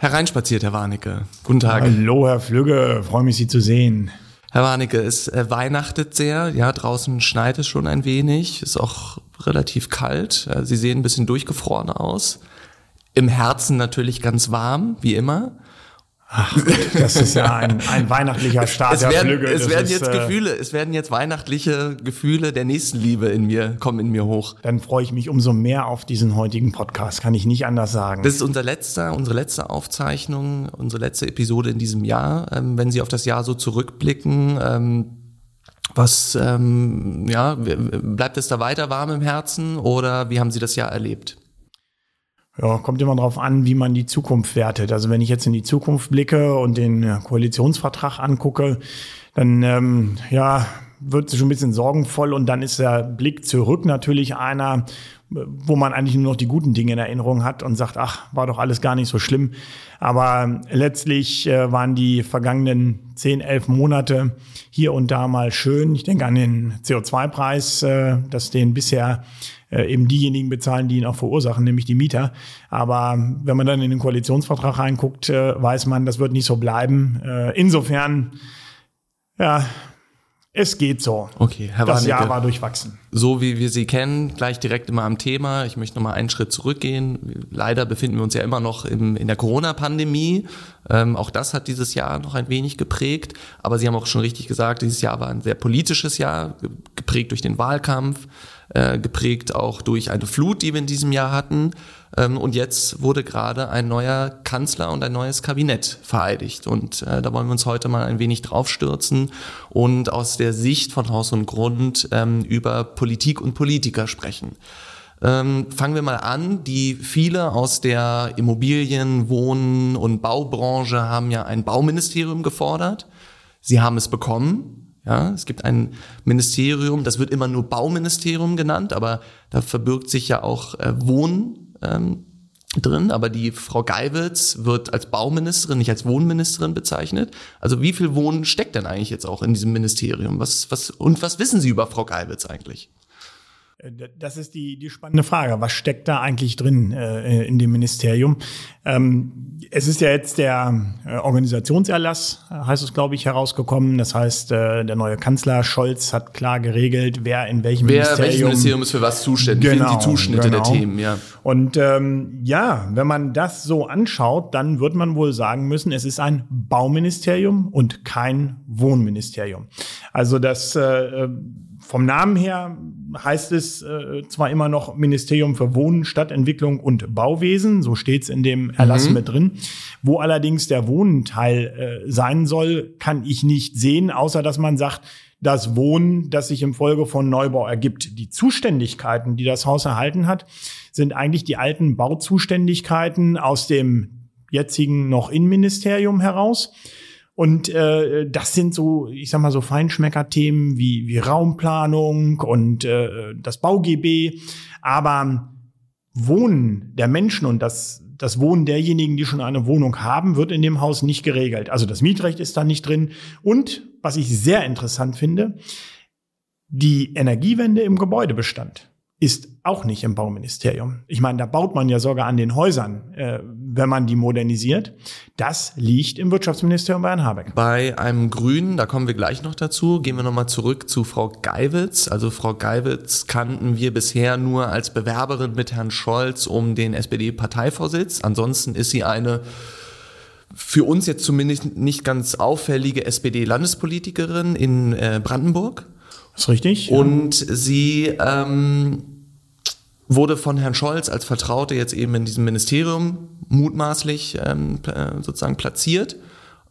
Hereinspaziert, Herr Warnecke. Guten Tag. Hallo, Herr Flügge. Freue mich, Sie zu sehen. Herr Warnecke, es äh, weihnachtet sehr. Ja, draußen schneit es schon ein wenig. Ist auch relativ kalt. Äh, Sie sehen ein bisschen durchgefroren aus. Im Herzen natürlich ganz warm, wie immer. Ach, das ist ja ein, ein weihnachtlicher Start es werden, Flügge. Es Das werden ist, jetzt äh, Gefühle, es werden jetzt weihnachtliche Gefühle der Nächstenliebe in mir, kommen in mir hoch. Dann freue ich mich umso mehr auf diesen heutigen Podcast, kann ich nicht anders sagen. Das ist unser letzter, unsere letzte Aufzeichnung, unsere letzte Episode in diesem Jahr. Ähm, wenn Sie auf das Jahr so zurückblicken, ähm, was, ähm, ja, bleibt es da weiter warm im Herzen oder wie haben Sie das Jahr erlebt? Ja, kommt immer darauf an, wie man die Zukunft wertet. Also wenn ich jetzt in die Zukunft blicke und den äh, Koalitionsvertrag angucke, dann ähm, ja, wird schon ein bisschen sorgenvoll und dann ist der Blick zurück natürlich einer, wo man eigentlich nur noch die guten Dinge in Erinnerung hat und sagt, ach, war doch alles gar nicht so schlimm. Aber letztlich äh, waren die vergangenen 10, 11 Monate hier und da mal schön. Ich denke an den CO2-Preis, äh, dass den bisher äh, eben diejenigen bezahlen, die ihn auch verursachen, nämlich die Mieter. Aber wenn man dann in den Koalitionsvertrag reinguckt, weiß man, das wird nicht so bleiben. Insofern, ja, es geht so. Okay, Herr Das Warnecke. Jahr war durchwachsen. So wie wir Sie kennen, gleich direkt immer am Thema. Ich möchte noch mal einen Schritt zurückgehen. Leider befinden wir uns ja immer noch im, in der Corona-Pandemie. Ähm, auch das hat dieses Jahr noch ein wenig geprägt. Aber Sie haben auch schon richtig gesagt, dieses Jahr war ein sehr politisches Jahr, ge- geprägt durch den Wahlkampf, äh, geprägt auch durch eine Flut, die wir in diesem Jahr hatten. Ähm, und jetzt wurde gerade ein neuer Kanzler und ein neues Kabinett vereidigt. Und äh, da wollen wir uns heute mal ein wenig draufstürzen und aus der Sicht von Haus und Grund ähm, über Politik und Politiker sprechen. Ähm, fangen wir mal an. Die viele aus der Immobilien-, Wohnen- und Baubranche haben ja ein Bauministerium gefordert. Sie haben es bekommen. Ja, es gibt ein Ministerium, das wird immer nur Bauministerium genannt, aber da verbirgt sich ja auch äh, Wohnen ähm, drin. Aber die Frau Geiwitz wird als Bauministerin, nicht als Wohnministerin bezeichnet. Also wie viel Wohnen steckt denn eigentlich jetzt auch in diesem Ministerium? Was, was, und was wissen Sie über Frau Geiwitz eigentlich? Äh, Das ist die, die spannende Frage. Was steckt da eigentlich drin äh, in dem Ministerium? Ähm, es ist ja jetzt der äh, Organisationserlass, äh, heißt es, glaube ich, herausgekommen. Das heißt, äh, der neue Kanzler Scholz hat klar geregelt, wer in welchem Wer, Ministerium. welches Ministerium ist für was zuständig? Wie sind die Zuschnitte der Themen, ja. Und ähm, ja, wenn man das so anschaut, dann wird man wohl sagen müssen, es ist ein Bauministerium und kein Wohnministerium. Also das äh, vom Namen her heißt es äh, zwar immer noch Ministerium für Wohnen, Stadtentwicklung und Bauwesen, so steht's in dem Erlass mit drin. Wo allerdings der Wohnenteil äh, sein soll, kann ich nicht sehen, außer dass man sagt, das Wohnen, das sich im Folge von Neubau ergibt. Die Zuständigkeiten, die das Haus erhalten hat, sind eigentlich die alten Bauzuständigkeiten aus dem jetzigen noch Innenministerium heraus. Und äh, das sind so, ich sag mal so Feinschmecker-Themen wie, wie Raumplanung und äh, das BauGB. Aber Wohnen der Menschen und das, das Wohnen derjenigen, die schon eine Wohnung haben, wird in dem Haus nicht geregelt. Also das Mietrecht ist da nicht drin. Und was ich sehr interessant finde, die Energiewende im Gebäudebestand ist auch nicht im Bauministerium. Ich meine, da baut man ja sogar an den Häusern, äh, wenn man die modernisiert. Das liegt im Wirtschaftsministerium bei Herrn Habeck. Bei einem Grünen, da kommen wir gleich noch dazu, gehen wir nochmal zurück zu Frau Geiwitz. Also Frau Geiwitz kannten wir bisher nur als Bewerberin mit Herrn Scholz um den SPD-Parteivorsitz. Ansonsten ist sie eine für uns jetzt zumindest nicht ganz auffällige SPD-Landespolitikerin in äh, Brandenburg. Ist richtig? Und sie ähm, wurde von Herrn Scholz als Vertraute jetzt eben in diesem Ministerium mutmaßlich ähm, äh, sozusagen platziert.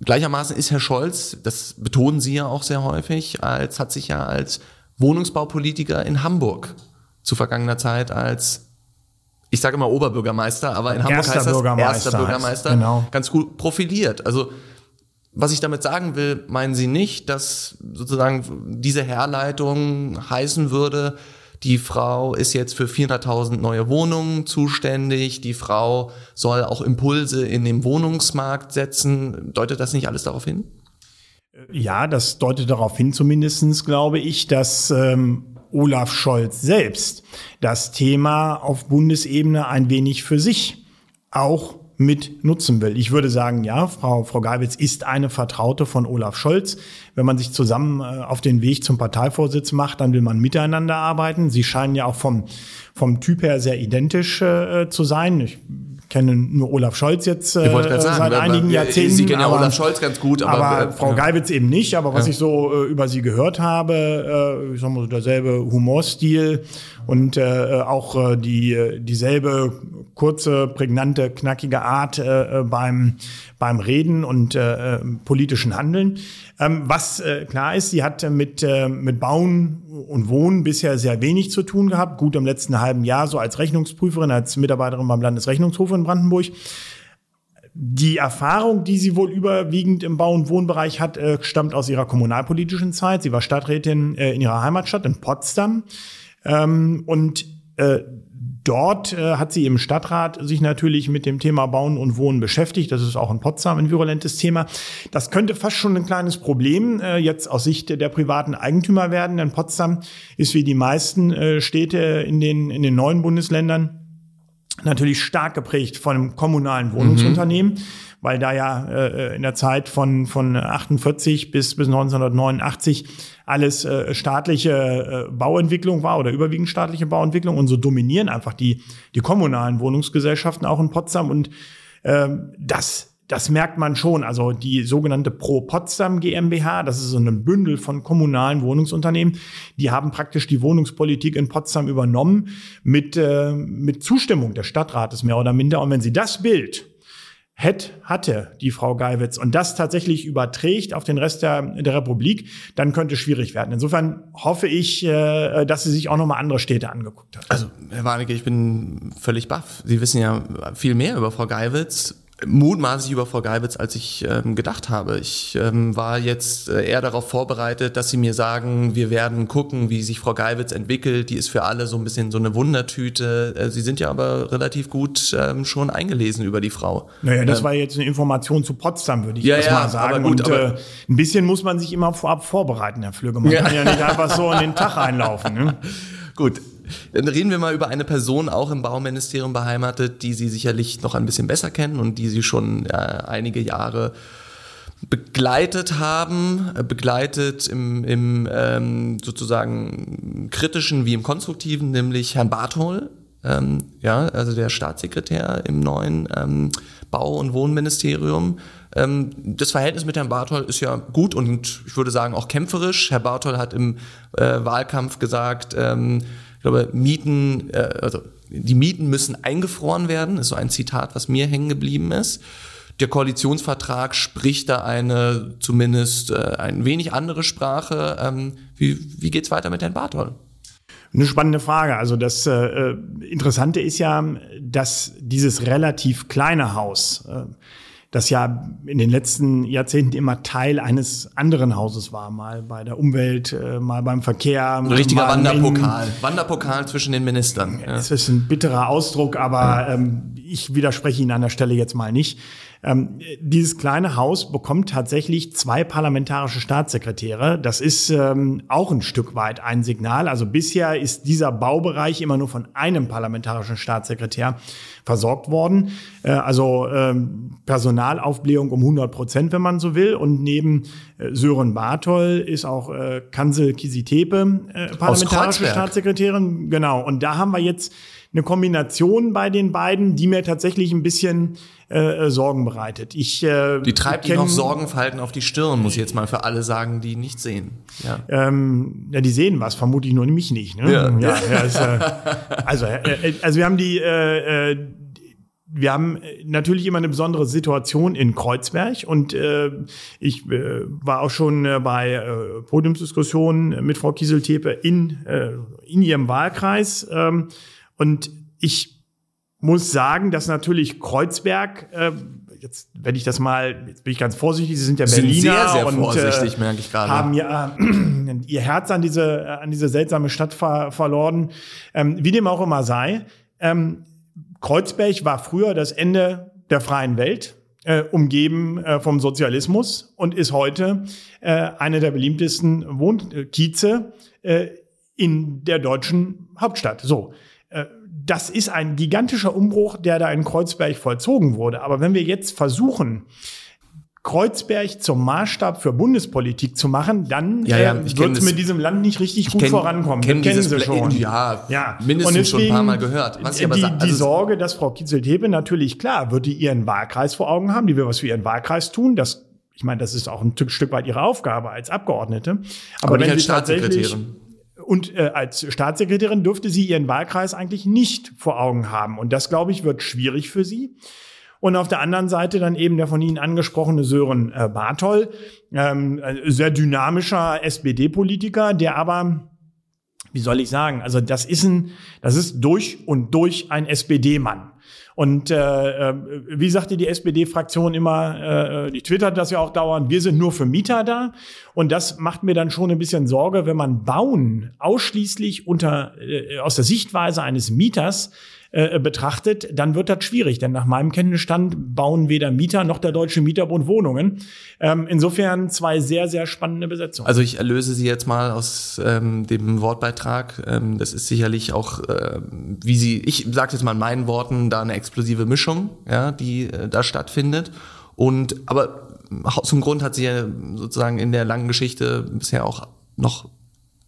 Gleichermaßen ist Herr Scholz, das betonen Sie ja auch sehr häufig, als hat sich ja als Wohnungsbaupolitiker in Hamburg zu vergangener Zeit als ich sage immer Oberbürgermeister, aber in Hamburg Erster heißt das Bürgermeister erster Bürgermeister, genau. ganz gut profiliert. Also was ich damit sagen will, meinen Sie nicht, dass sozusagen diese Herleitung heißen würde, die Frau ist jetzt für 400.000 neue Wohnungen zuständig, die Frau soll auch Impulse in dem Wohnungsmarkt setzen. Deutet das nicht alles darauf hin? Ja, das deutet darauf hin, zumindestens glaube ich, dass ähm, Olaf Scholz selbst das Thema auf Bundesebene ein wenig für sich auch mit nutzen will. Ich würde sagen, ja, Frau, Frau Geibitz ist eine Vertraute von Olaf Scholz. Wenn man sich zusammen äh, auf den Weg zum Parteivorsitz macht, dann will man miteinander arbeiten. Sie scheinen ja auch vom, vom Typ her sehr identisch äh, zu sein. Ich kenne nur Olaf Scholz jetzt äh, sagen, seit einigen Jahrzehnten. Sie kennen ja Olaf Scholz ganz gut, aber, aber äh, Frau ja. Geibitz eben nicht. Aber was ja. ich so äh, über sie gehört habe, äh, ich sag mal so derselbe Humorstil und äh, auch äh, die dieselbe kurze, prägnante, knackige Art äh, beim beim Reden und äh, politischen Handeln. Ähm, was äh, klar ist, sie hat mit äh, mit Bauen und Wohnen bisher sehr wenig zu tun gehabt. Gut im letzten halben Jahr so als Rechnungsprüferin, als Mitarbeiterin beim Landesrechnungshof in Brandenburg. Die Erfahrung, die sie wohl überwiegend im Bau- und Wohnbereich hat, äh, stammt aus ihrer kommunalpolitischen Zeit. Sie war Stadträtin äh, in ihrer Heimatstadt in Potsdam. Ähm, und äh, dort äh, hat sie im Stadtrat sich natürlich mit dem Thema Bauen und Wohnen beschäftigt. Das ist auch in Potsdam ein virulentes Thema. Das könnte fast schon ein kleines Problem äh, jetzt aus Sicht der privaten Eigentümer werden, denn Potsdam ist wie die meisten äh, Städte in den, in den neuen Bundesländern natürlich stark geprägt von einem kommunalen Wohnungsunternehmen. Mhm weil da ja äh, in der Zeit von, von 48 bis, bis 1989 alles äh, staatliche äh, Bauentwicklung war oder überwiegend staatliche Bauentwicklung und so dominieren einfach die, die kommunalen Wohnungsgesellschaften auch in Potsdam und äh, das das merkt man schon. Also die sogenannte Pro Potsdam GmbH, das ist so ein Bündel von kommunalen Wohnungsunternehmen, die haben praktisch die Wohnungspolitik in Potsdam übernommen mit, äh, mit Zustimmung des Stadtrates mehr oder minder. Und wenn Sie das Bild hätte, hatte die Frau Geiwitz und das tatsächlich überträgt auf den Rest der, der Republik, dann könnte es schwierig werden. Insofern hoffe ich, äh, dass sie sich auch nochmal andere Städte angeguckt hat. Also, Herr Warnecke, ich bin völlig baff. Sie wissen ja viel mehr über Frau Geiwitz mutmaßlich über Frau Geibitz, als ich ähm, gedacht habe. Ich ähm, war jetzt äh, eher darauf vorbereitet, dass sie mir sagen, wir werden gucken, wie sich Frau Geibitz entwickelt. Die ist für alle so ein bisschen so eine Wundertüte. Äh, sie sind ja aber relativ gut ähm, schon eingelesen über die Frau. Naja, das ähm, war jetzt eine Information zu Potsdam, würde ich ja, ja, mal sagen. Gut, Und äh, ein bisschen muss man sich immer vorab vorbereiten, Herr Flügge. Man ja. kann ja nicht einfach so in den Tag einlaufen. Ne? Gut, dann reden wir mal über eine Person, auch im Bauministerium beheimatet, die Sie sicherlich noch ein bisschen besser kennen und die Sie schon äh, einige Jahre begleitet haben, äh, begleitet im, im ähm, sozusagen kritischen wie im konstruktiven, nämlich Herrn Barthol, ähm, ja, also der Staatssekretär im neuen ähm, Bau- und Wohnministerium. Ähm, das Verhältnis mit Herrn Barthol ist ja gut und ich würde sagen auch kämpferisch. Herr Barthol hat im äh, Wahlkampf gesagt, ähm, glaube, Mieten, äh, also die Mieten müssen eingefroren werden, ist so ein Zitat, was mir hängen geblieben ist. Der Koalitionsvertrag spricht da eine zumindest äh, ein wenig andere Sprache. Ähm, wie, wie geht's weiter mit Herrn Barthol? Eine spannende Frage. Also das äh, Interessante ist ja, dass dieses relativ kleine Haus, äh, das ja in den letzten Jahrzehnten immer Teil eines anderen Hauses war, mal bei der Umwelt, äh, mal beim Verkehr. Ein richtiger Wanderpokal. Wanderpokal zwischen den Ministern. Ja. Es ist ein bitterer Ausdruck, aber ähm, ich widerspreche Ihnen an der Stelle jetzt mal nicht. Ähm, dieses kleine Haus bekommt tatsächlich zwei parlamentarische Staatssekretäre. Das ist ähm, auch ein Stück weit ein Signal. Also bisher ist dieser Baubereich immer nur von einem parlamentarischen Staatssekretär versorgt worden. Äh, also ähm, Personalaufblähung um 100 Prozent, wenn man so will. Und neben äh, Sören Barthol ist auch äh, Kansel Kisitepe äh, parlamentarische Staatssekretärin. Genau. Und da haben wir jetzt eine Kombination bei den beiden, die mir tatsächlich ein bisschen äh, äh Sorgen bereitet. Ich, äh, die treibt Ihnen noch Sorgenfalten auf die Stirn, muss ich jetzt mal für alle sagen, die nicht sehen. Ja, ähm, ja die sehen was, vermute ich nur mich nicht. Ne? Ja. Ja, ja ist, äh, also, äh, äh, also wir haben die äh, äh, wir haben natürlich immer eine besondere Situation in Kreuzberg und äh, ich äh, war auch schon äh, bei äh, Podiumsdiskussionen mit Frau Kieseltepe in, äh, in ihrem Wahlkreis. Ähm, und ich muss sagen, dass natürlich Kreuzberg, äh, jetzt wenn ich das mal, jetzt bin ich ganz vorsichtig, Sie sind ja Berliner sind sehr, sehr und vorsichtig, äh, merke ich gerade. haben ja äh, ihr Herz an diese äh, an diese seltsame Stadt ver verloren. Ähm, wie dem auch immer sei, ähm, Kreuzberg war früher das Ende der freien Welt. Äh, umgeben äh, vom Sozialismus und ist heute äh, eine der beliebtesten Wohnkieze äh, in der deutschen Hauptstadt. So, das ist ein gigantischer Umbruch, der da in Kreuzberg vollzogen wurde. Aber wenn wir jetzt versuchen, Kreuzberg zum Maßstab für Bundespolitik zu machen, dann Ja, ja, äh, ich wird es mit diesem Land nicht richtig gut kenn- vorankommen. kenn Das kennen Sie schon. ja, ja. mindestens Und schon ein paar Mal gehört. Was ich aber die, sa- die also- Sorge, dass Frau Kitzel-Tepe natürlich klar, wird die ihren Wahlkreis vor Augen haben, die will was für ihren Wahlkreis tun. Das, ich meine, das ist auch ein Stück- weit ihre Aufgabe als Abgeordnete. Aber nicht wenn als sie tatsächlich- Staatssekretärin. Und äh, als Staatssekretärin dürfte sie ihren Wahlkreis eigentlich nicht vor Augen haben. Und das, glaube ich, wird schwierig für sie. Und auf der anderen Seite dann eben der von Ihnen angesprochene Sören äh, Bartol, ähm, ein sehr dynamischer SPD-Politiker, der aber, wie soll ich sagen, also das ist ein, das ist durch und durch ein SPD-Mann. Und äh, äh, wie sagte die SPD-Fraktion immer, äh, die twittert das ja auch dauernd, wir sind nur für Mieter da. Und das macht mir dann schon ein bisschen Sorge, wenn man Bauen ausschließlich unter äh, aus der Sichtweise eines Mieters äh, betrachtet, dann wird das schwierig. Denn nach meinem Kenntnisstand bauen weder Mieter noch der Deutsche Mieterbund Wohnungen. Ähm, insofern zwei sehr, sehr spannende Besetzungen. Also ich erlöse Sie jetzt mal aus ähm, dem Wortbeitrag. Ähm, das ist sicherlich auch, ähm, wie Sie, ich sage jetzt mal in meinen Worten, da eine explosive Mischung, ja, die äh, da stattfindet. Und aber zum Grund hat sie ja sozusagen in der langen Geschichte bisher auch noch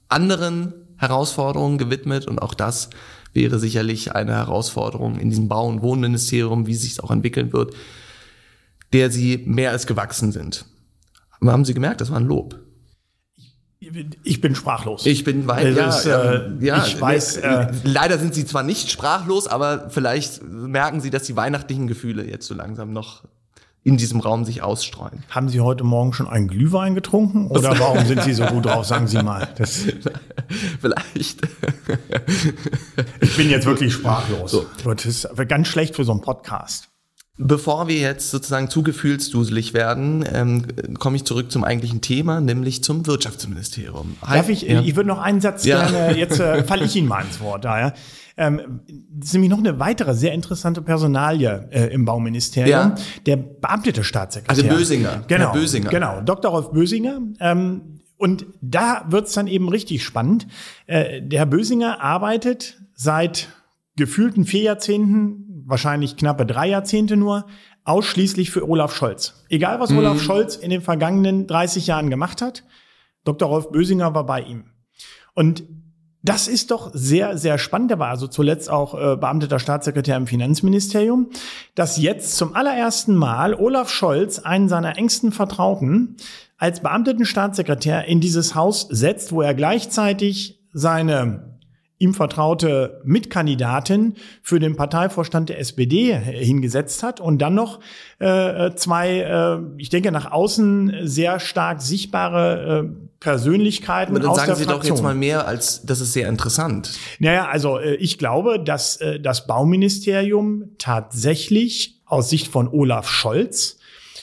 anderen Herausforderungen gewidmet und auch das wäre sicherlich eine Herausforderung in diesem Bau- und Wohnministerium, wie sich es auch entwickeln wird, der sie mehr als gewachsen sind. Aber haben Sie gemerkt, das war ein Lob. ich bin sprachlos. Ich bin weit, ja, es, ja, äh, ja, ich weiß, äh, leider sind Sie zwar nicht sprachlos, aber vielleicht merken Sie, dass die weihnachtlichen Gefühle jetzt so langsam noch in diesem Raum sich ausstreuen. Haben Sie heute Morgen schon einen Glühwein getrunken oder warum sind Sie so gut drauf? Sagen Sie mal. Das, vielleicht. ich bin jetzt wirklich sprachlos. Das ist ganz schlecht für so einen Podcast. Bevor wir jetzt sozusagen zu gefühlsduselig werden, ähm, komme ich zurück zum eigentlichen Thema, nämlich zum Wirtschaftsministerium. Darf ich, Ja. ich würde noch einen Satz Ja. gerne, jetzt äh, falle ich Ihnen mal ins Wort da, ja. Ähm, das ist nämlich noch eine weitere sehr interessante Personalie äh, im Bauministerium. Ja. Der beamtete Staatssekretär. Also Bösinger, Genau. Herr Bösinger. Genau. Dr. Rolf Bösinger. Ähm, und da wird's dann eben richtig spannend. Äh, der Herr Bösinger arbeitet seit gefühlten vier Jahrzehnten, wahrscheinlich knappe drei Jahrzehnte nur, ausschließlich für Olaf Scholz. Egal, was Olaf Scholz in den vergangenen 30 Jahren gemacht hat, Dr. Rolf Bösinger war bei ihm. Und das ist doch sehr, sehr spannend. Er war also zuletzt auch äh, beamteter Staatssekretär im Finanzministerium, dass jetzt zum allerersten Mal Olaf Scholz einen seiner engsten Vertrauten als beamteten Staatssekretär in dieses Haus setzt, wo er gleichzeitig seine ihm vertraute Mitkandidatin für den Parteivorstand der SPD hingesetzt hat und dann noch äh, zwei, äh, ich denke, nach außen sehr stark sichtbare äh, Persönlichkeiten Aber dann aus sagen der Sie Fraktion. doch jetzt mal mehr als, das ist sehr interessant. Naja, also äh, ich glaube, dass äh, das Bauministerium tatsächlich aus Sicht von Olaf Scholz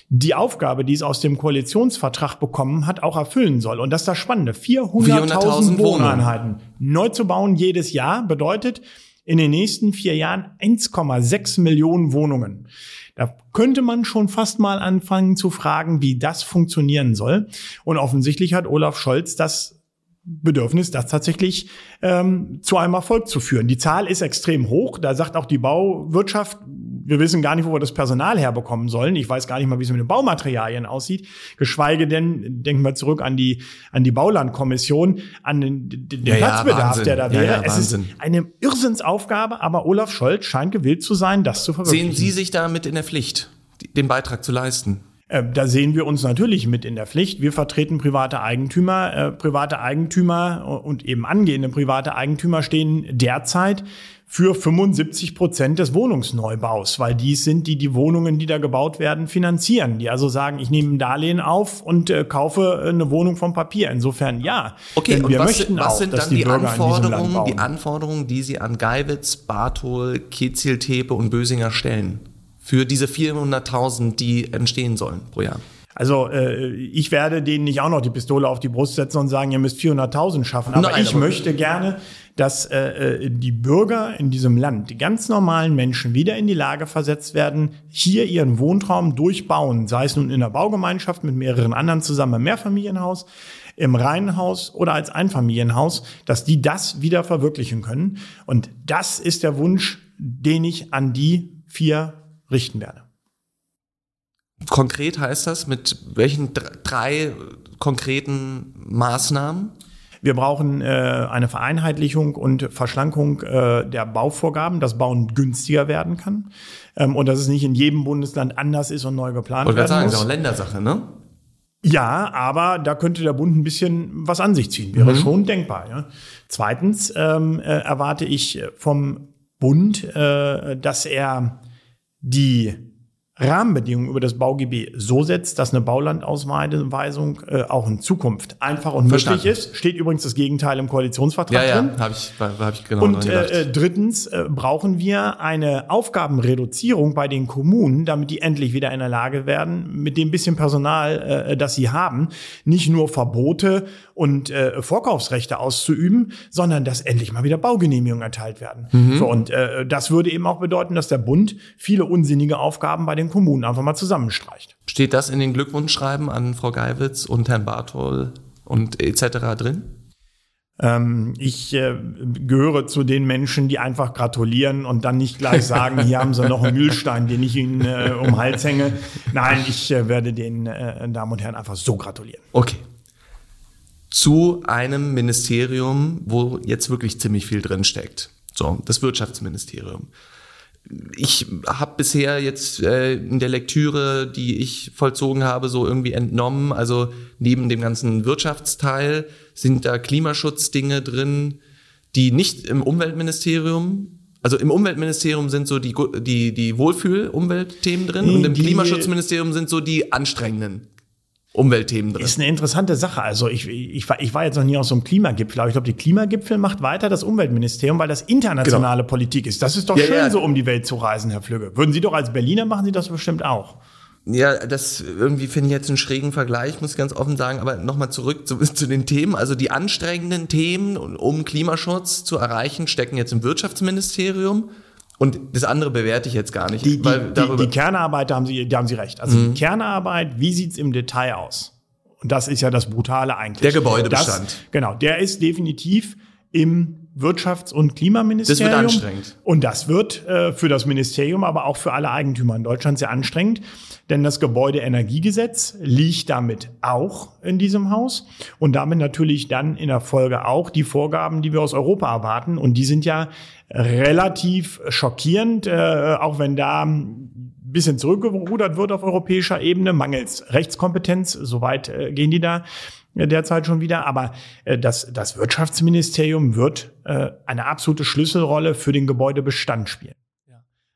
die Aufgabe, die es aus dem Koalitionsvertrag bekommen hat, auch erfüllen soll. Und das ist das Spannende. 400.000 400.000 Wohneinheiten neu zu bauen jedes Jahr bedeutet in den nächsten vier Jahren 1,6 Millionen Wohnungen. Da könnte man schon fast mal anfangen zu fragen, wie das funktionieren soll. Und offensichtlich hat Olaf Scholz das Bedürfnis, das tatsächlich ähm, zu einem Erfolg zu führen. Die Zahl ist extrem hoch. Da sagt auch die Bauwirtschaft, wir wissen gar nicht, wo wir das Personal herbekommen sollen. Ich weiß gar nicht mal, wie es mit den Baumaterialien aussieht. Geschweige denn, denken wir zurück an die, an die Baulandkommission, an den, den Ja, ja, Platzbedarf, Wahnsinn. der da Ja, wäre. ja, es ist eine Irrsinnsaufgabe, aber Olaf Scholz scheint gewillt zu sein, das zu verwirklichen. Sehen Sie sich damit in der Pflicht, den Beitrag zu leisten? Äh, Da sehen wir uns natürlich mit in der Pflicht. Wir vertreten private Eigentümer. Äh, private Eigentümer und eben angehende private Eigentümer stehen derzeit für 75 Prozent des Wohnungsneubaus, weil dies sind die die Wohnungen, die da gebaut werden, finanzieren. Die also sagen, ich nehme ein Darlehen auf und äh, kaufe äh, eine Wohnung vom Papier. Insofern ja. Okay, und wir was, möchten was auch, sind dann die, die, Anforderungen, die Anforderungen, die Sie an Geiwitz, Barthol, Kitzil, Tepe und Bösinger stellen? Für diese 400.000, die entstehen sollen pro Jahr. Also äh, ich werde denen nicht auch noch die Pistole auf die Brust setzen und sagen, ihr müsst 400.000 schaffen. Aber Nein, ich aber- möchte gerne, dass äh, äh, die Bürger in diesem Land, die ganz normalen Menschen, wieder in die Lage versetzt werden, hier ihren Wohntraum durchbauen, sei es nun in einer Baugemeinschaft mit mehreren anderen zusammen im Mehrfamilienhaus, im Reihenhaus oder als Einfamilienhaus, dass die das wieder verwirklichen können. Und das ist der Wunsch, den ich an die vier richten werde. Konkret heißt das, mit welchen drei konkreten Maßnahmen? Wir brauchen äh, eine Vereinheitlichung und Verschlankung äh, der Bauvorgaben, dass Bauen günstiger werden kann ähm, und dass es nicht in jedem Bundesland anders ist und neu geplant Wollte werden sagen, muss. ist auch Ländersache, ne? Ja, aber da könnte der Bund ein bisschen was an sich ziehen. Wäre Mhm. schon denkbar. Ja. Zweitens ähm, äh, erwarte ich vom Bund, äh, dass er die Rahmenbedingungen über das BauGB so setzt, dass eine Baulandausweisung äh, auch in Zukunft einfach und möglich Verstanden. ist. Steht übrigens das Gegenteil im Koalitionsvertrag Ja, drin. ja, habe ich, hab ich genau Und äh, drittens äh, brauchen wir eine Aufgabenreduzierung bei den Kommunen, damit die endlich wieder in der Lage werden, mit dem bisschen Personal, äh, das sie haben, nicht nur Verbote und äh, Vorkaufsrechte auszuüben, sondern dass endlich mal wieder Baugenehmigungen erteilt werden. Mhm. So, und äh, das würde eben auch bedeuten, dass der Bund viele unsinnige Aufgaben bei den Kommunen einfach mal zusammenstreicht. Steht das in den Glückwunschschreiben an Frau Geiwitz und Herrn Barthol und etc. drin? Ähm, ich äh, gehöre zu den Menschen, die einfach gratulieren und dann nicht gleich sagen, hier haben sie noch einen Mühlstein, den ich ihnen äh, um den Hals hänge. Nein, ich äh, werde den äh, Damen und Herren einfach so gratulieren. Okay. Zu einem Ministerium, wo jetzt wirklich ziemlich viel drin steckt. So, das Wirtschaftsministerium. Ich habe bisher jetzt äh, in der Lektüre, die ich vollzogen habe, so irgendwie entnommen, also neben dem ganzen Wirtschaftsteil sind da Klimaschutzdinge drin, die nicht im Umweltministerium, also im Umweltministerium sind so die, die, die Wohlfühl-Umweltthemen drin und im Die- Klimaschutzministerium sind so die anstrengenden Umweltthemen drin. Ist eine interessante Sache. Also ich, ich, war, ich war jetzt noch nie auf so einem Klimagipfel, aber ich glaube, die Klimagipfel macht weiter das Umweltministerium, weil das internationale Politik ist. Das ist doch Genau. Ja, schön, ja. so um die Welt zu reisen, Herr Flügge. Würden Sie doch als Berliner machen Sie das bestimmt auch. Ja, das irgendwie finde ich jetzt einen schrägen Vergleich, muss ich ganz offen sagen. Aber nochmal zurück zu, zu den Themen. Also die anstrengenden Themen, um Klimaschutz zu erreichen, stecken jetzt im Wirtschaftsministerium. Und das andere bewerte ich jetzt gar nicht. Die, weil die, die Kernarbeit, da haben Sie, da haben Sie recht. Also die Kernarbeit, wie sieht's im Detail aus? Und das ist ja das Brutale eigentlich. Der Gebäudebestand. Das, genau, der ist definitiv im Wirtschafts- und Klimaministerium. Das wird anstrengend. Und das wird äh, für das Ministerium, aber auch für alle Eigentümer in Deutschland sehr anstrengend. Denn das Gebäudeenergiegesetz liegt damit auch in diesem Haus und damit natürlich dann in der Folge auch die Vorgaben, die wir aus Europa erwarten. Und die sind ja relativ schockierend, äh, auch wenn da ein bisschen zurückgerudert wird auf europäischer Ebene, mangels Rechtskompetenz. Soweit äh, gehen die da äh, derzeit schon wieder. Aber äh, das, das Wirtschaftsministerium wird äh, eine absolute Schlüsselrolle für den Gebäudebestand spielen.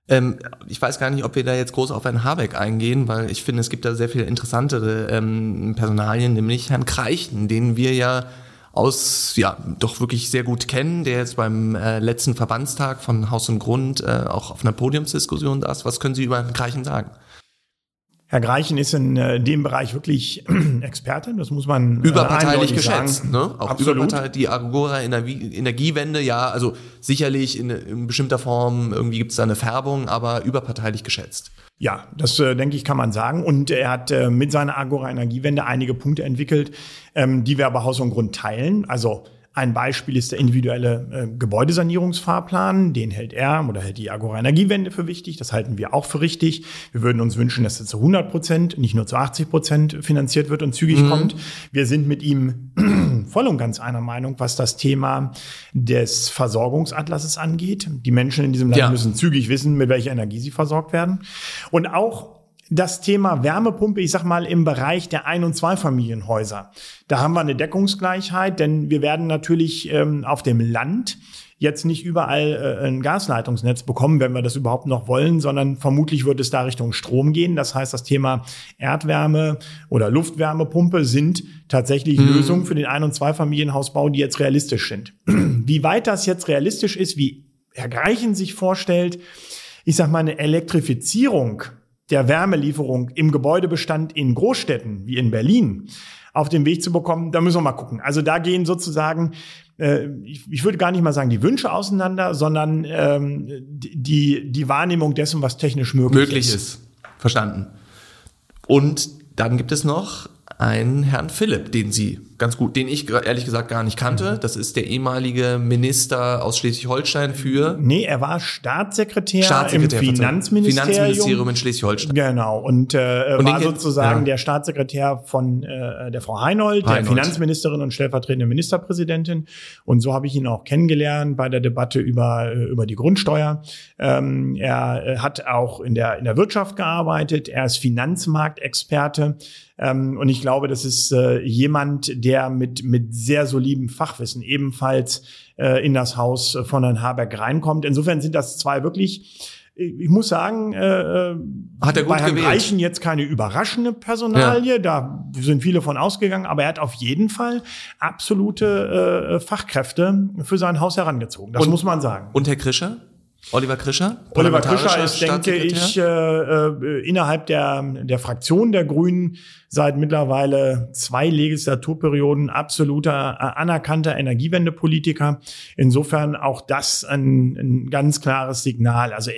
ähm, ich weiß gar nicht, ob wir da jetzt groß auf Herrn Habeck eingehen, weil ich finde, es gibt da sehr viel interessantere ähm, Personalien, nämlich Herrn Kreichen, den wir ja aus, ja, doch wirklich sehr gut kennen, der jetzt beim äh, letzten Verbandstag von Haus und Grund äh, auch auf einer Podiumsdiskussion da ist. Was können Sie über Herrn Kreichen sagen? Herr Greichen ist in äh, dem Bereich wirklich Experte, das muss man äh, Überparteilich geschätzt, sagen. ne? Auch Absolut. überparteilich, die Agora Energie, Energiewende, ja, also sicherlich in, in bestimmter Form irgendwie gibt es da eine Färbung, aber überparteilich geschätzt. Ja, das äh, denke ich, kann man sagen. Und er hat äh, mit seiner Agora Energiewende einige Punkte entwickelt, ähm, die wir aber Haus und Grund teilen. Also ein Beispiel ist der individuelle äh, Gebäudesanierungsfahrplan. Den hält er oder hält die Agora Energiewende für wichtig. Das halten wir auch für richtig. Wir würden uns wünschen, dass er zu 100 Prozent, nicht nur zu 80 Prozent finanziert wird und zügig kommt. Wir sind mit ihm voll und ganz einer Meinung, was das Thema des Versorgungsatlases angeht. Die Menschen in diesem Land Ja. müssen zügig wissen, mit welcher Energie sie versorgt werden. Und auch das Thema Wärmepumpe, ich sag mal im Bereich der Ein- und Zweifamilienhäuser. Da haben wir eine Deckungsgleichheit, denn wir werden natürlich ähm, auf dem Land jetzt nicht überall äh, ein Gasleitungsnetz bekommen, wenn wir das überhaupt noch wollen, sondern vermutlich wird es da Richtung Strom gehen. Das heißt, das Thema Erdwärme oder Luftwärmepumpe sind tatsächlich Lösungen für den Ein- und Zweifamilienhausbau, die jetzt realistisch sind. Wie weit das jetzt realistisch ist, wie Herr Greichen sich vorstellt, ich sag mal, eine Elektrifizierung der Wärmelieferung im Gebäudebestand in Großstädten wie in Berlin auf den Weg zu bekommen, da müssen wir mal gucken. Also da gehen sozusagen, äh, ich, ich würde gar nicht mal sagen die Wünsche auseinander, sondern ähm, die, die Wahrnehmung dessen, was technisch möglich, möglich ist. Verstanden. Und dann gibt es noch einen Herrn Philipp, den Sie ganz gut, den ich ehrlich gesagt gar nicht kannte. Das ist der ehemalige Minister aus Schleswig-Holstein für. Nee, er war Staatssekretär, Staatssekretär im Finanzministerium. Finanzministerium in Schleswig-Holstein. Genau, und, äh, Und war sozusagen ja. der Staatssekretär von äh, der Frau Heinold, der Heinold. Finanzministerin und stellvertretende Ministerpräsidentin. Und so habe ich ihn auch kennengelernt bei der Debatte über, äh, über die Grundsteuer. Ähm, er äh, hat auch in der, in der Wirtschaft gearbeitet, er ist Finanzmarktexperte. Ähm, und ich glaube, das ist äh, jemand, der mit, mit sehr solidem Fachwissen ebenfalls äh, in das Haus von Herrn Habeck reinkommt. Insofern sind das zwei wirklich, ich muss sagen, äh, Hat er gut bei Herrn gewählt. Reichen jetzt keine überraschende Personalie, da sind viele von ausgegangen, aber er hat auf jeden Fall absolute äh, Fachkräfte für sein Haus herangezogen. Das Und- muss man sagen. Und Herr Krischer? Oliver Krischer? Oliver Krischer ist, denke ich, äh, äh, innerhalb der, der Fraktion der Grünen seit mittlerweile zwei Legislaturperioden absoluter äh, anerkannter Energiewendepolitiker. Insofern auch das ein, ein ganz klares Signal. Also,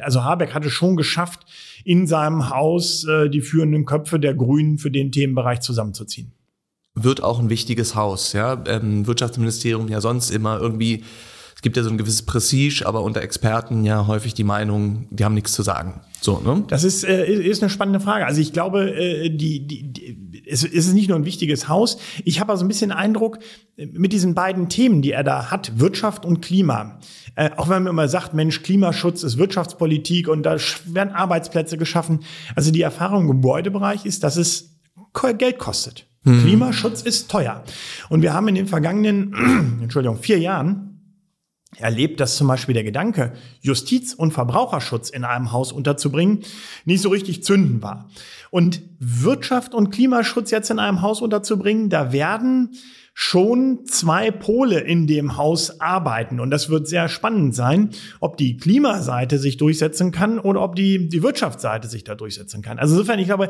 also Habeck hatte schon geschafft, in seinem Haus äh, die führenden Köpfe der Grünen für den Themenbereich zusammenzuziehen. wird auch ein wichtiges Haus. Ja? Ähm, Wirtschaftsministerium ja sonst immer irgendwie, es gibt ja so ein gewisses Prestige, aber unter Experten ja häufig die Meinung, die haben nichts zu sagen. So, ne? Das ist, äh, ist eine spannende Frage. Also ich glaube, äh, die, die, die, es ist nicht nur ein wichtiges Haus. Ich habe also ein bisschen Eindruck, äh, mit diesen beiden Themen, die er da hat, Wirtschaft und Klima, äh, auch wenn man immer sagt, Mensch, Klimaschutz ist Wirtschaftspolitik und da werden Arbeitsplätze geschaffen. Also die Erfahrung im Gebäudebereich ist, dass es Geld kostet. Klimaschutz ist teuer. Und wir haben in den vergangenen, Entschuldigung, vier Jahren erlebt, dass zum Beispiel der Gedanke, Justiz und Verbraucherschutz in einem Haus unterzubringen, nicht so richtig zünden war. Und Wirtschaft und Klimaschutz jetzt in einem Haus unterzubringen, da werden schon zwei Pole in dem Haus arbeiten. Und das wird sehr spannend sein, ob die Klimaseite sich durchsetzen kann oder ob die, die Wirtschaftsseite sich da durchsetzen kann. Also insofern, ich glaube,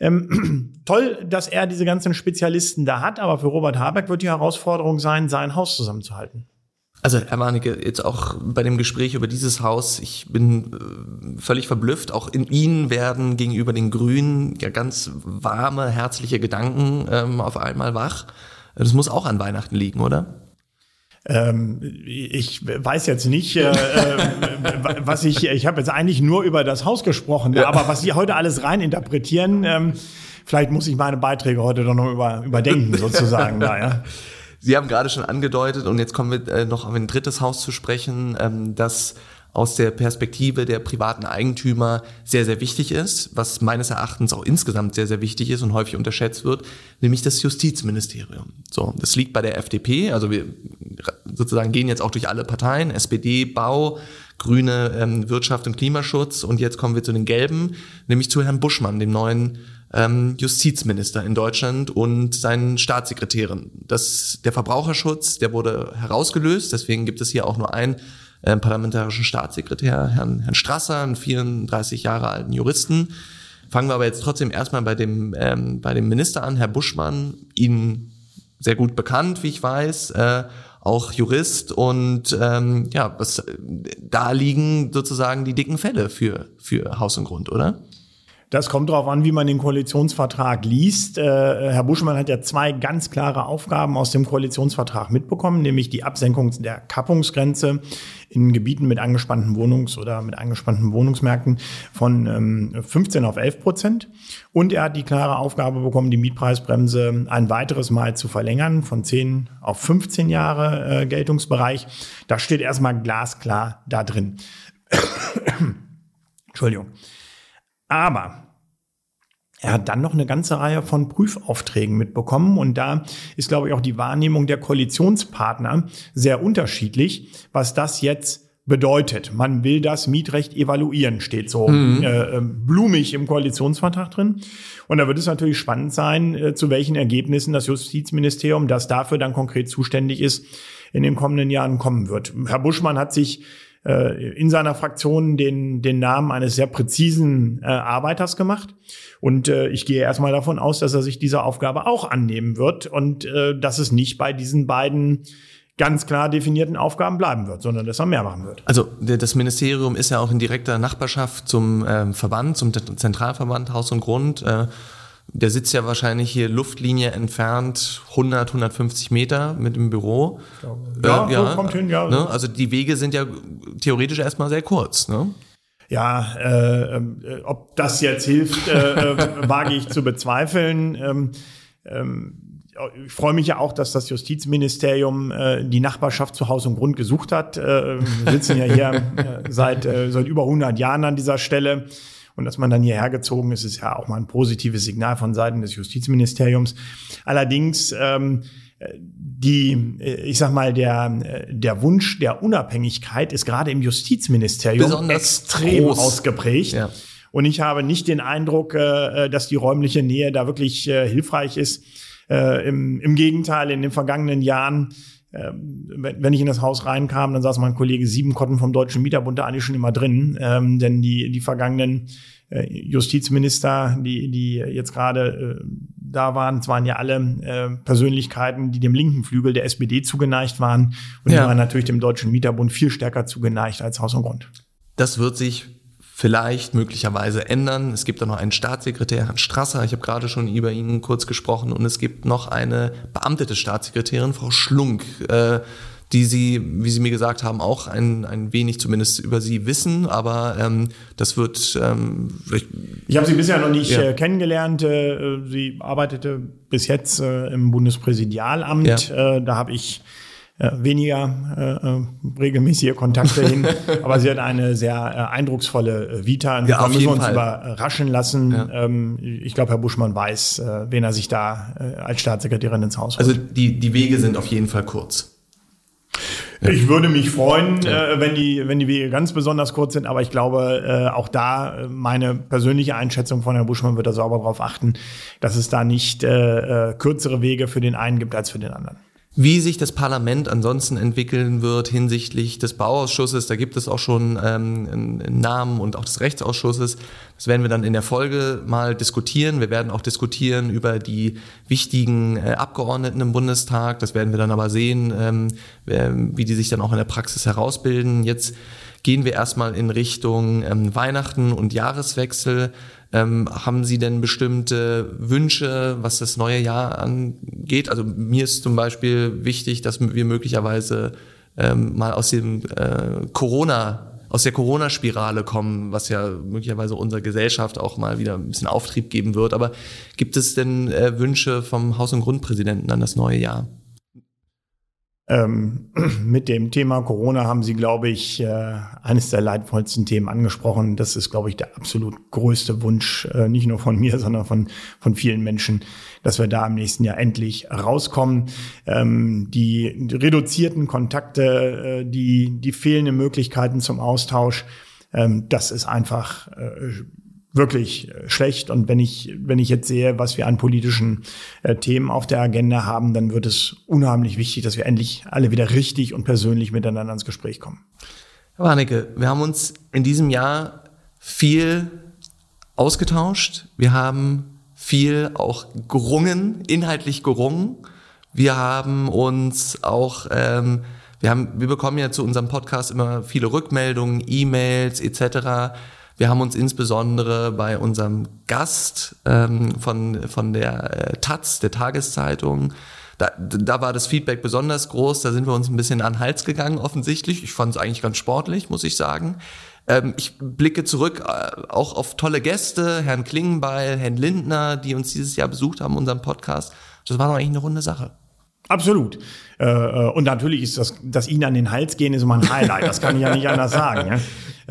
ähm, toll, dass er diese ganzen Spezialisten da hat, aber für Robert Habeck wird die Herausforderung sein, sein Haus zusammenzuhalten. Also Herr Warnecke, jetzt auch bei dem Gespräch über dieses Haus, ich bin äh, völlig verblüfft. Auch in Ihnen werden gegenüber den Grünen ja ganz warme, herzliche Gedanken ähm, auf einmal wach. Das muss auch an Weihnachten liegen, oder? Ähm, ich weiß jetzt nicht, äh, äh, was ich, ich habe jetzt eigentlich nur über das Haus gesprochen, aber was Sie heute alles rein interpretieren, ähm, vielleicht muss ich meine Beiträge heute doch noch über, überdenken, sozusagen. da, ja. Sie haben gerade schon angedeutet, und jetzt kommen wir äh, noch auf ein drittes Haus zu sprechen, ähm, das aus der Perspektive der privaten Eigentümer sehr, sehr wichtig ist, was meines Erachtens auch insgesamt sehr, sehr wichtig ist und häufig unterschätzt wird, nämlich das Justizministerium. So, das liegt bei der FDP, also wir sozusagen gehen jetzt auch durch alle Parteien, SPD, Bau, Grüne, ähm, Wirtschaft und Klimaschutz und jetzt kommen wir zu den Gelben, nämlich zu Herrn Buschmann, dem neuen ähm, Justizminister in Deutschland und seinen Staatssekretären. Das, der Verbraucherschutz, der wurde herausgelöst, deswegen gibt es hier auch nur einen äh, parlamentarischen Staatssekretär, Herrn, Herrn Strasser, einen 34 Jahre alten Juristen. Fangen wir aber jetzt trotzdem erstmal bei dem, ähm, bei dem Minister an, Herr Buschmann, Ihnen sehr gut bekannt, wie ich weiß, äh, auch Jurist und ähm, ja, was da liegen sozusagen die dicken Fälle für, für Haus und Grund, oder? Das kommt darauf an, wie man den Koalitionsvertrag liest. Äh, Herr Buschmann hat ja zwei ganz klare Aufgaben aus dem Koalitionsvertrag mitbekommen, nämlich die Absenkung der Kappungsgrenze in Gebieten mit angespannten Wohnungs- oder mit angespannten Wohnungsmärkten von ähm, 15 auf 11 Prozent. Und er hat die klare Aufgabe bekommen, die Mietpreisbremse ein weiteres Mal zu verlängern von 10 auf 15 Jahre äh, Geltungsbereich. Das steht erstmal glasklar da drin. Entschuldigung. Aber er hat dann noch eine ganze Reihe von Prüfaufträgen mitbekommen und da ist, glaube ich, auch die Wahrnehmung der Koalitionspartner sehr unterschiedlich, was das jetzt bedeutet. Man will das Mietrecht evaluieren, steht so äh, äh, blumig im Koalitionsvertrag drin. Und da wird es natürlich spannend sein, äh, zu welchen Ergebnissen das Justizministerium, das dafür dann konkret zuständig ist, in den kommenden Jahren kommen wird. Herr Buschmann hat sich äh, in seiner Fraktion den, den Namen eines sehr präzisen äh, Arbeiters gemacht. Und äh, ich gehe erstmal davon aus, dass er sich dieser Aufgabe auch annehmen wird und äh, dass es nicht bei diesen beiden ganz klar definierten Aufgaben bleiben wird, sondern dass er mehr machen wird. Also das Ministerium ist ja auch in direkter Nachbarschaft zum ähm, Verband, zum Zentralverband Haus und Grund. Äh, Der sitzt ja wahrscheinlich hier Luftlinie entfernt 100, 150 Meter mit dem Büro. Ja, äh, ja kommt hin, ja. Ne? Also die Wege sind ja theoretisch erstmal sehr kurz. Ne? Ja, äh, äh, ob das jetzt hilft, äh, äh, wage ich zu bezweifeln. Ähm, ähm, ich freue mich ja auch, dass das Justizministerium äh, die Nachbarschaft zu Haus und Grund gesucht hat. Äh, wir sitzen ja hier äh, seit, äh, seit über 100 Jahren an dieser Stelle. Und dass man dann hierher gezogen ist, ist ja auch mal ein positives Signal von Seiten des Justizministeriums. Allerdings ähm, die, ich sag mal, der, der Wunsch der Unabhängigkeit ist gerade im Justizministerium Besonders extrem groß. ausgeprägt. Ja. Und ich habe nicht den Eindruck, äh, dass die räumliche Nähe da wirklich äh, hilfreich ist. Äh, Im, Im Gegenteil, in den vergangenen Jahren wenn ich in das Haus reinkam, dann saß mein Kollege Siebenkotten vom Deutschen Mieterbund da eigentlich schon immer drin, ähm, denn die, die vergangenen äh, Justizminister, die, die jetzt gerade äh, da waren, es waren ja alle äh, Persönlichkeiten, die dem linken Flügel der SPD zugeneigt waren und ja. die waren natürlich dem Deutschen Mieterbund viel stärker zugeneigt als Haus und Grund. Das wird sich vielleicht möglicherweise ändern. Es gibt da noch einen Staatssekretär, Herrn Strasser, ich habe gerade schon über ihn kurz gesprochen, und es gibt noch eine beamtete Staatssekretärin, Frau Schlunk, äh, die Sie, wie Sie mir gesagt haben, auch ein, ein wenig zumindest über Sie wissen, aber ähm, das wird... Ähm, ich habe sie bisher noch nicht ja. äh, kennengelernt. Äh, sie arbeitete bis jetzt äh, im Bundespräsidialamt. Ja. Da habe ich weniger äh, äh, regelmäßige Kontakte hin. Aber sie hat eine sehr äh, eindrucksvolle äh, Vita. Und ja, da müssen wir uns Fall. überraschen lassen. Ja. Ähm, ich glaube, Herr Buschmann weiß, äh, wen er sich da äh, als Staatssekretärin ins Haus holt. Also die, die Wege sind auf jeden Fall kurz. Ich würde mich freuen, ja. äh, wenn die wenn die Wege ganz besonders kurz sind, aber ich glaube äh, auch da meine persönliche Einschätzung von Herrn Buschmann wird da sauber darauf achten, dass es da nicht äh, äh, kürzere Wege für den einen gibt als für den anderen. Wie sich das Parlament ansonsten entwickeln wird hinsichtlich des Bauausschusses, da gibt es auch schon ähm, Namen und auch des Rechtsausschusses. Das werden wir dann in der Folge mal diskutieren. Wir werden auch diskutieren über die wichtigen äh, Abgeordneten im Bundestag. Das werden wir dann aber sehen, ähm, wie die sich dann auch in der Praxis herausbilden. Jetzt gehen wir erstmal in Richtung ähm, Weihnachten und Jahreswechsel. Ähm, haben Sie denn bestimmte Wünsche, was das neue Jahr angeht? Also mir ist zum Beispiel wichtig, dass wir möglicherweise ähm, mal aus dem äh, Corona aus der Corona-Spirale kommen, was ja möglicherweise unserer Gesellschaft auch mal wieder ein bisschen Auftrieb geben wird. Aber gibt es denn äh, Wünsche vom Haus- und Grundpräsidenten an das neue Jahr? Ähm, mit dem Thema Corona haben Sie, glaube ich, äh, eines der leidvollsten Themen angesprochen. Das ist, glaube ich, der absolut größte Wunsch, äh, nicht nur von mir, sondern von, von vielen Menschen, dass wir da im nächsten Jahr endlich rauskommen. Ähm, die reduzierten Kontakte, äh, die, die fehlenden Möglichkeiten zum Austausch, ähm, das ist einfach äh, wirklich äh, schlecht. Und wenn ich, wenn ich jetzt sehe, was wir an politischen äh, Themen auf der Agenda haben, dann wird es unheimlich wichtig, dass wir endlich alle wieder richtig und persönlich miteinander ins Gespräch kommen. Herr Warnecke, wir haben uns in diesem Jahr viel ausgetauscht. Wir haben viel auch gerungen, inhaltlich gerungen. Wir haben uns auch, ähm, wir haben, wir bekommen ja zu unserem Podcast immer viele Rückmeldungen, E-Mails etc. Wir haben uns insbesondere bei unserem Gast ähm, von, von der äh, Taz, der Tageszeitung, da, da war das Feedback besonders groß, da sind wir uns ein bisschen an den Hals gegangen offensichtlich. Ich fand es eigentlich ganz sportlich, muss ich sagen. Ähm, ich blicke zurück äh, auch auf tolle Gäste, Herrn Klingenbeil, Herrn Lindner, die uns dieses Jahr besucht haben, unseren Podcast. Das war doch eigentlich eine runde Sache. Absolut. Äh, äh, und natürlich ist das, dass Ihnen an den Hals gehen, ist immer ein Highlight. Das kann ich ja nicht anders sagen. Ja?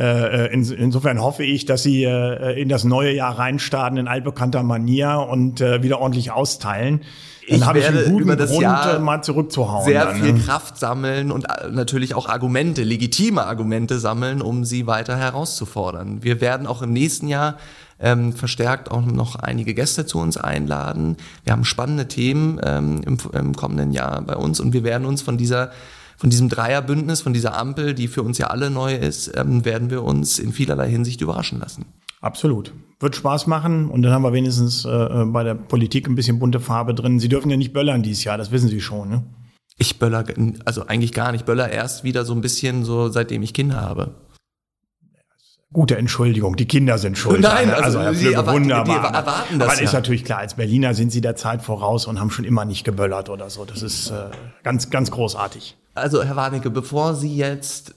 Äh, insofern hoffe ich, dass Sie in das neue Jahr reinstarten in altbekannter Manier und wieder ordentlich austeilen. Dann ich werde ich über das Grund, Jahr mal zurückzuhauen. Sehr dann, viel ne? Kraft sammeln und natürlich auch Argumente, legitime Argumente sammeln, um sie weiter herauszufordern. Wir werden auch im nächsten Jahr ähm, verstärkt auch noch einige Gäste zu uns einladen. Wir haben spannende Themen ähm, im, im kommenden Jahr bei uns und wir werden uns von dieser von diesem Dreierbündnis, von dieser Ampel, die für uns ja alle neu ist, ähm, werden wir uns in vielerlei Hinsicht überraschen lassen. Absolut. Wird Spaß machen und dann haben wir wenigstens äh, äh, bei der Politik ein bisschen bunte Farbe drin. Sie dürfen ja nicht böllern dieses Jahr, das wissen Sie schon, ne? Ich böller, also eigentlich gar nicht. Böller erst wieder so ein bisschen so, seitdem ich Kinder habe. Gute Entschuldigung, die Kinder sind schuld. Nein, also, also Herr erwarten, wunderbar. Die erwarten das Aber ja. ist natürlich klar, als Berliner sind sie der Zeit voraus und haben schon immer nicht geböllert oder so. Das ist äh, ganz, ganz großartig. Also, Herr Warnecke, bevor Sie jetzt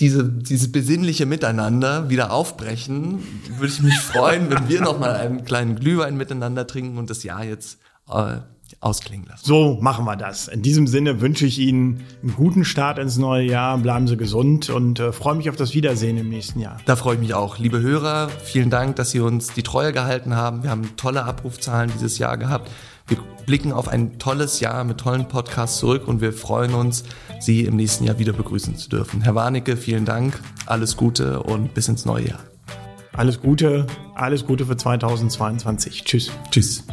diese, dieses besinnliche Miteinander wieder aufbrechen, würde ich mich freuen, wenn wir noch mal einen kleinen Glühwein miteinander trinken und das Jahr jetzt äh, ausklingen lassen. So machen wir das. In diesem Sinne wünsche ich Ihnen einen guten Start ins neue Jahr. Bleiben Sie gesund und äh, freue mich auf das Wiedersehen im nächsten Jahr. Da freue ich mich auch. Liebe Hörer, vielen Dank, dass Sie uns die Treue gehalten haben. Wir haben tolle Abrufzahlen dieses Jahr gehabt. Wir blicken auf ein tolles Jahr mit tollen Podcasts zurück und wir freuen uns, Sie im nächsten Jahr wieder begrüßen zu dürfen. Herr Warnecke, vielen Dank. Alles Gute und bis ins neue Jahr. Alles Gute, alles Gute für 2022. Tschüss. Tschüss.